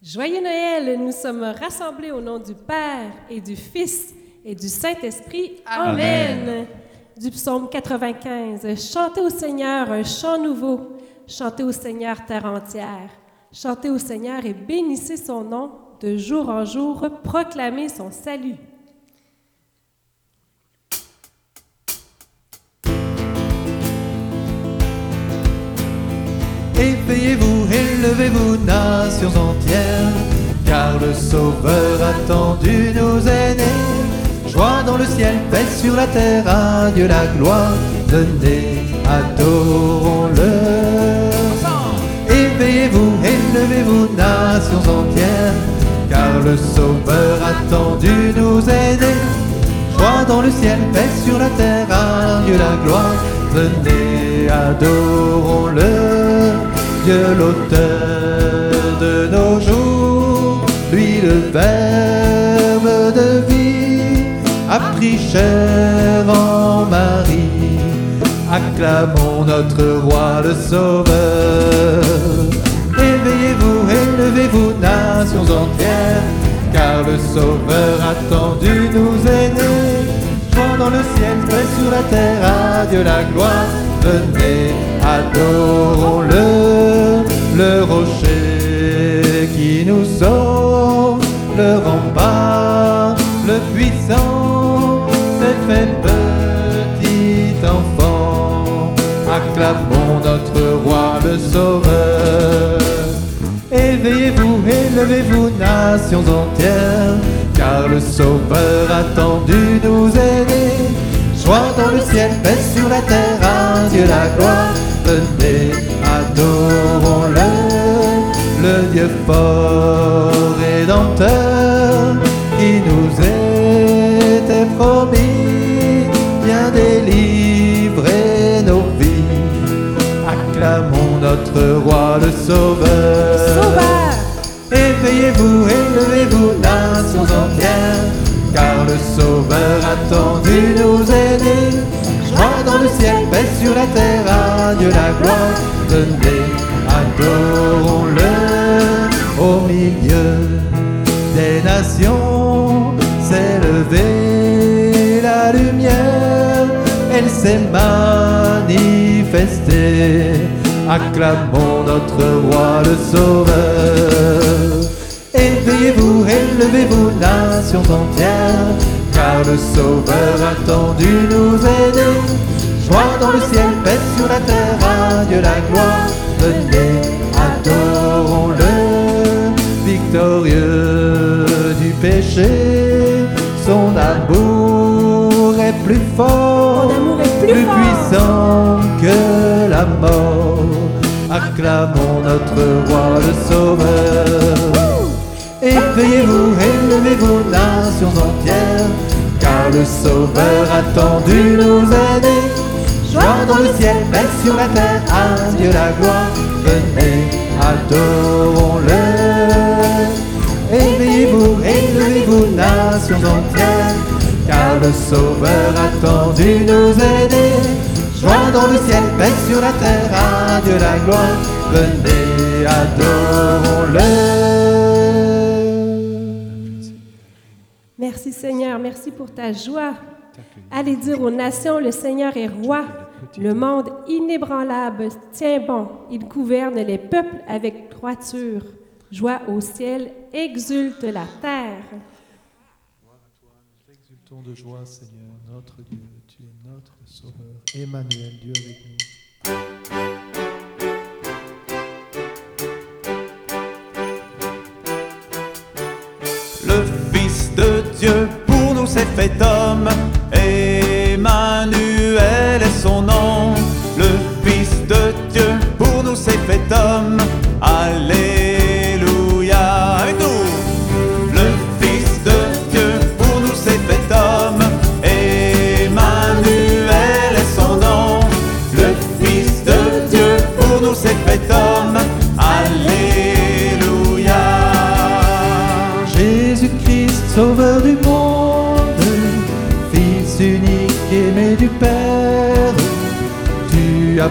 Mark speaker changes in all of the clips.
Speaker 1: Joyeux Noël, nous sommes rassemblés au nom du Père et du Fils et du Saint-Esprit. Amen. Du psaume 95. Chantez au Seigneur un chant nouveau. Chantez au Seigneur terre entière. Chantez au Seigneur et bénissez son nom. De jour en jour, proclamez son salut.
Speaker 2: Éveillez-vous, élevez-vous, nations entières, car le Sauveur attendu nous est né. Joie dans le ciel, paix sur la terre, à Dieu la gloire, venez, adorons-le. Éveillez-vous, élevez-vous, nations entières, car le Sauveur attendu nous est né. Joie dans le ciel, paix sur la terre, à Dieu la gloire, venez, adorons-le. Dieu l'auteur de nos jours, le verbe de vie, a pris chair en Marie. Acclamons notre roi le sauveur. Éveillez-vous, élevez-vous, nations entières, car le sauveur attendu nous est né. Dans le ciel, paix sur la terre, à Dieu la gloire, venez, adorons-le, le rocher qui nous sauve, le rempart, le puissant, s'est fait petit enfant. Acclamons notre roi le sauveur. Éveillez-vous, élevez-vous, nations entières, car le sauveur attendu nous né. Joie dans le ciel, paix sur la terre, à Dieu la gloire, venez, adorons-le, le Dieu fort rédempteur, qui nous était promis, vient délivrer nos vies. Acclamons notre roi le sauveur.
Speaker 1: Sauveur!
Speaker 2: Éveillez-vous, élevez-vous, nations entières, car le Sauveur attendu nous est né. Joie dans le ciel, paix sur la terre, à Dieu la gloire, venez, adorons-le milieu des nations. S'est levée la lumière, elle s'est manifestée. Acclamons notre roi le sauveur. Éveillez-vous, élevez-vous, nations entières, car le sauveur attendu nous né. Joie dans le ciel, paix sur la terre, à Dieu la gloire, venez, adorons-le, victorieux du péché, son amour est plus fort,
Speaker 1: Son amour est plus fort.
Speaker 2: puissant que la mort. Acclamons notre roi le sauveur. Éveillez-vous, élevez-vous, nations entières, car le sauveur attendu nous né. Joie dans le ciel, paix sur la terre, à Dieu la gloire, venez, adorons-le. Éveillez-vous, élevez-vous, nations entières, car le Sauveur attendu nous né. Joie dans le ciel, paix sur la terre, à Dieu la gloire, venez, adorons-le.
Speaker 1: Merci Seigneur, merci pour ta joie. Allez dire aux nations, le Seigneur est roi. Le monde inébranlable tient bon. Il gouverne les peuples avec droiture. Joie au ciel, exulte la terre.
Speaker 3: Exultons de joie, Seigneur, notre Dieu, tu es notre Sauveur. Emmanuel, Dieu avec nous.
Speaker 4: Le Fils de Dieu pour nous s'est fait homme. Emmanuel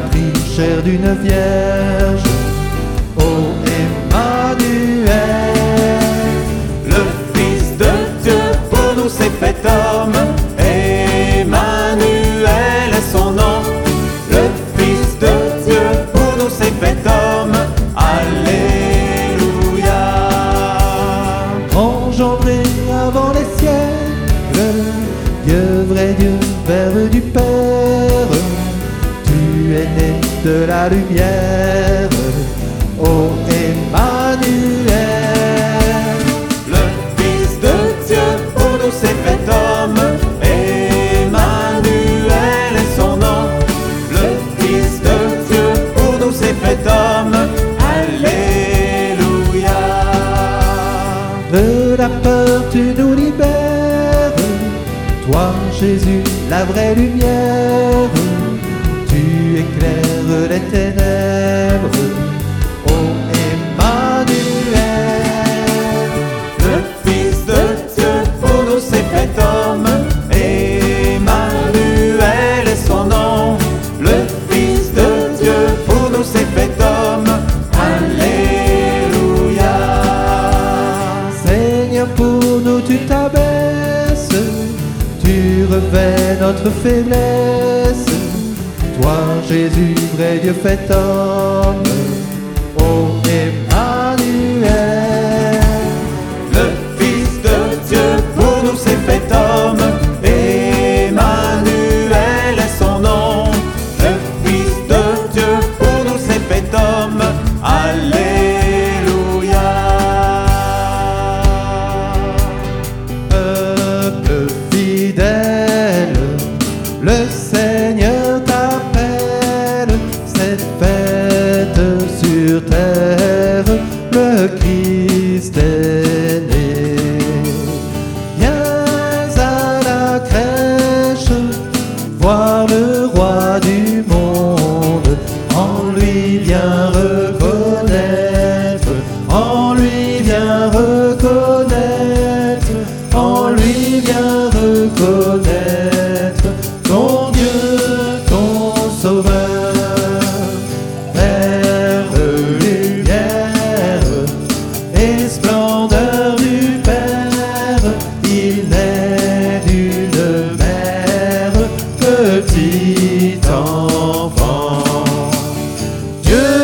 Speaker 2: pris chair d'une vierge, la vraie lumière. notre faiblesse. Toi, Jésus, vrai Dieu fait homme. en lui vient
Speaker 1: You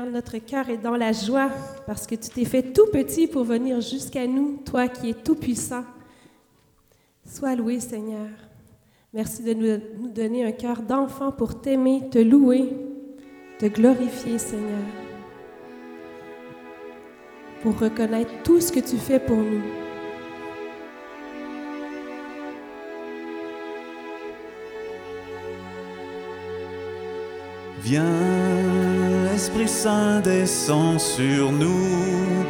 Speaker 1: Notre cœur est dans la joie parce que tu t'es fait tout petit pour venir jusqu'à nous, toi qui es tout puissant. Sois loué, Seigneur. Merci de nous donner un cœur d'enfant pour t'aimer, te louer, te glorifier, Seigneur. Pour reconnaître tout ce que tu fais pour nous.
Speaker 4: Viens Esprit Saint descend sur nous,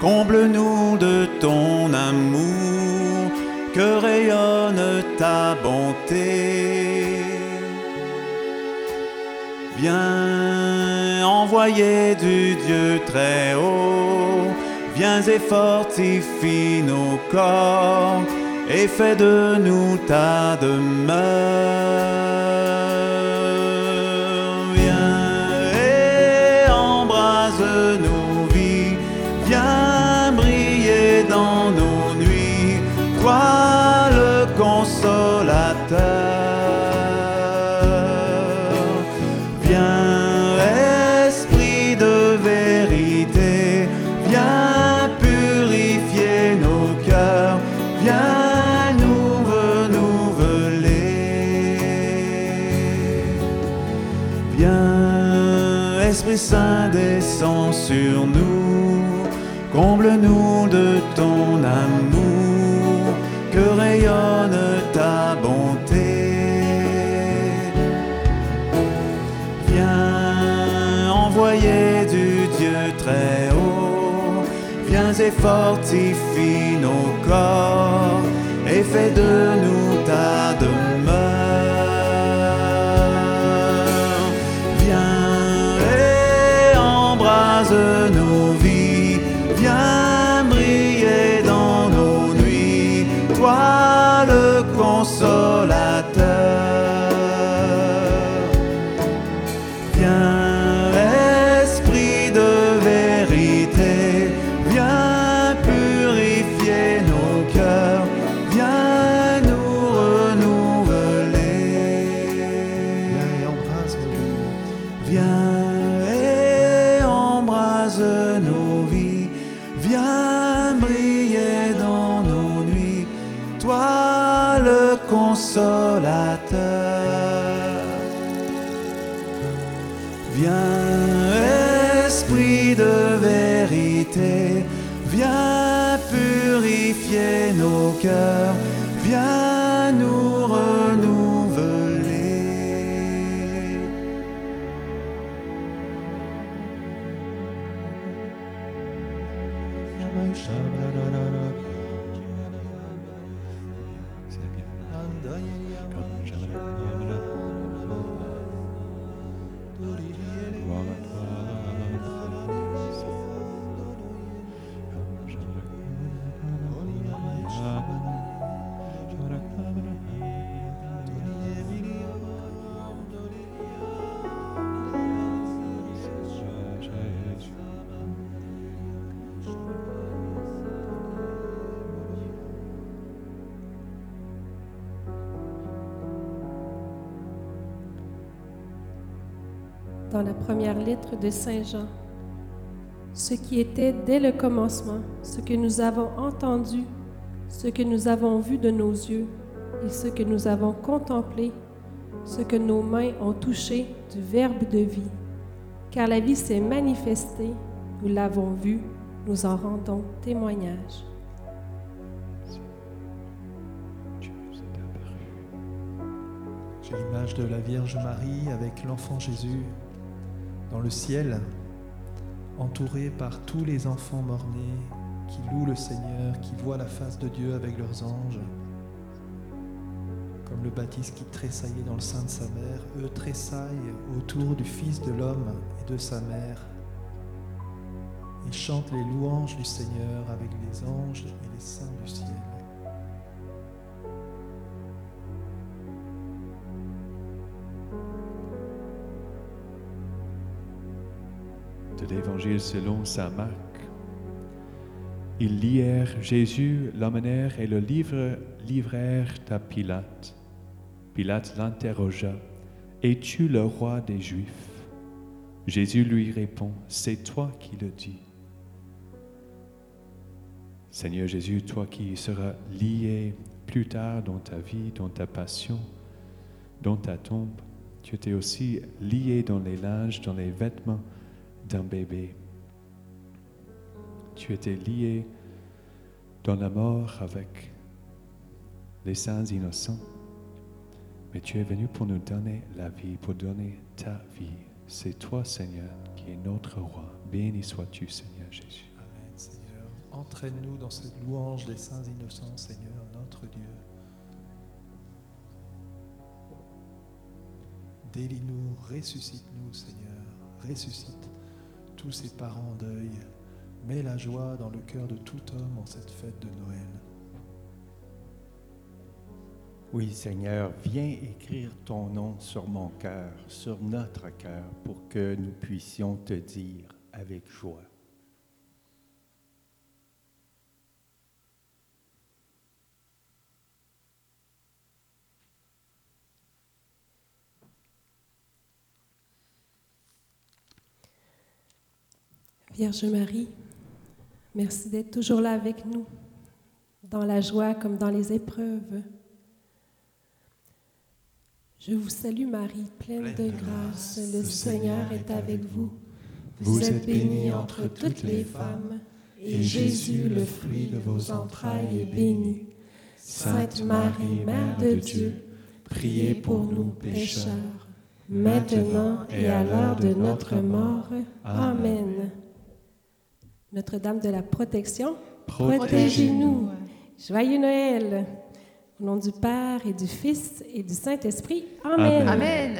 Speaker 4: comble-nous de ton amour, que rayonne ta bonté. Viens, envoyé du Dieu très haut, viens et fortifie nos corps, et fais de nous ta demeure. Sur nous, comble-nous de ton amour, que rayonne ta bonté. Viens envoyer du Dieu très haut, viens et fortifie nos corps et fais de nous viens nous dans
Speaker 1: la première lettre de Saint Jean. Ce qui était dès le commencement, ce que nous avons entendu, ce que nous avons vu de nos yeux et ce que nous avons contemplé, ce que nos mains ont touché du Verbe de vie. Car la vie s'est manifestée, nous l'avons vue, nous en rendons témoignage.
Speaker 2: J'ai l'image de la Vierge Marie avec l'enfant Jésus dans le ciel, entouré par tous les enfants morts-nés qui louent le Seigneur, qui voient la face de Dieu avec leurs anges. Comme le baptiste qui tressaillait dans le sein de sa mère, eux tressaillent autour du Fils de l'homme et de sa mère. Ils chantent les louanges du Seigneur avec les anges et les saints du ciel.
Speaker 5: Selon Saint Marc. Ils lièrent Jésus, l'emmenèrent et le livrèrent à Pilate. Pilate l'interrogea, Es-tu le roi des Juifs? Jésus lui répond, C'est toi qui le dis. Seigneur Jésus, toi qui seras lié plus tard dans ta vie, dans ta passion, dans ta tombe, tu étais aussi lié dans les linges, dans les vêtements d'un bébé. Tu étais lié dans la mort avec les saints innocents, mais tu es venu pour nous donner la vie, pour donner ta vie. C'est toi, Seigneur, qui es notre roi. Béni sois-tu, Seigneur Jésus.
Speaker 2: Amen, Seigneur. Entraîne-nous dans cette louange des saints innocents, Seigneur, notre Dieu. Délie-nous, ressuscite-nous, Seigneur. Ressuscite tous ces parents en deuil. Mets la joie dans le cœur de tout homme en cette fête de Noël.
Speaker 6: Oui, Seigneur, viens écrire ton nom sur mon cœur, sur notre cœur, pour que nous puissions te dire avec joie.
Speaker 1: Vierge Marie, merci d'être toujours là avec nous, dans la joie comme dans les épreuves. Je vous salue Marie, pleine de grâce, le Seigneur est avec vous. Vous êtes bénie entre toutes les femmes, et Jésus, le fruit de vos entrailles, est béni. Sainte Marie, Mère de Dieu, priez pour nous pécheurs, maintenant et à l'heure de notre mort. Amen. Notre-Dame de la protection, protégez-nous. Joyeux Noël. Au nom du Père et du Fils et du Saint-Esprit. Amen.
Speaker 5: Amen.
Speaker 7: Amen.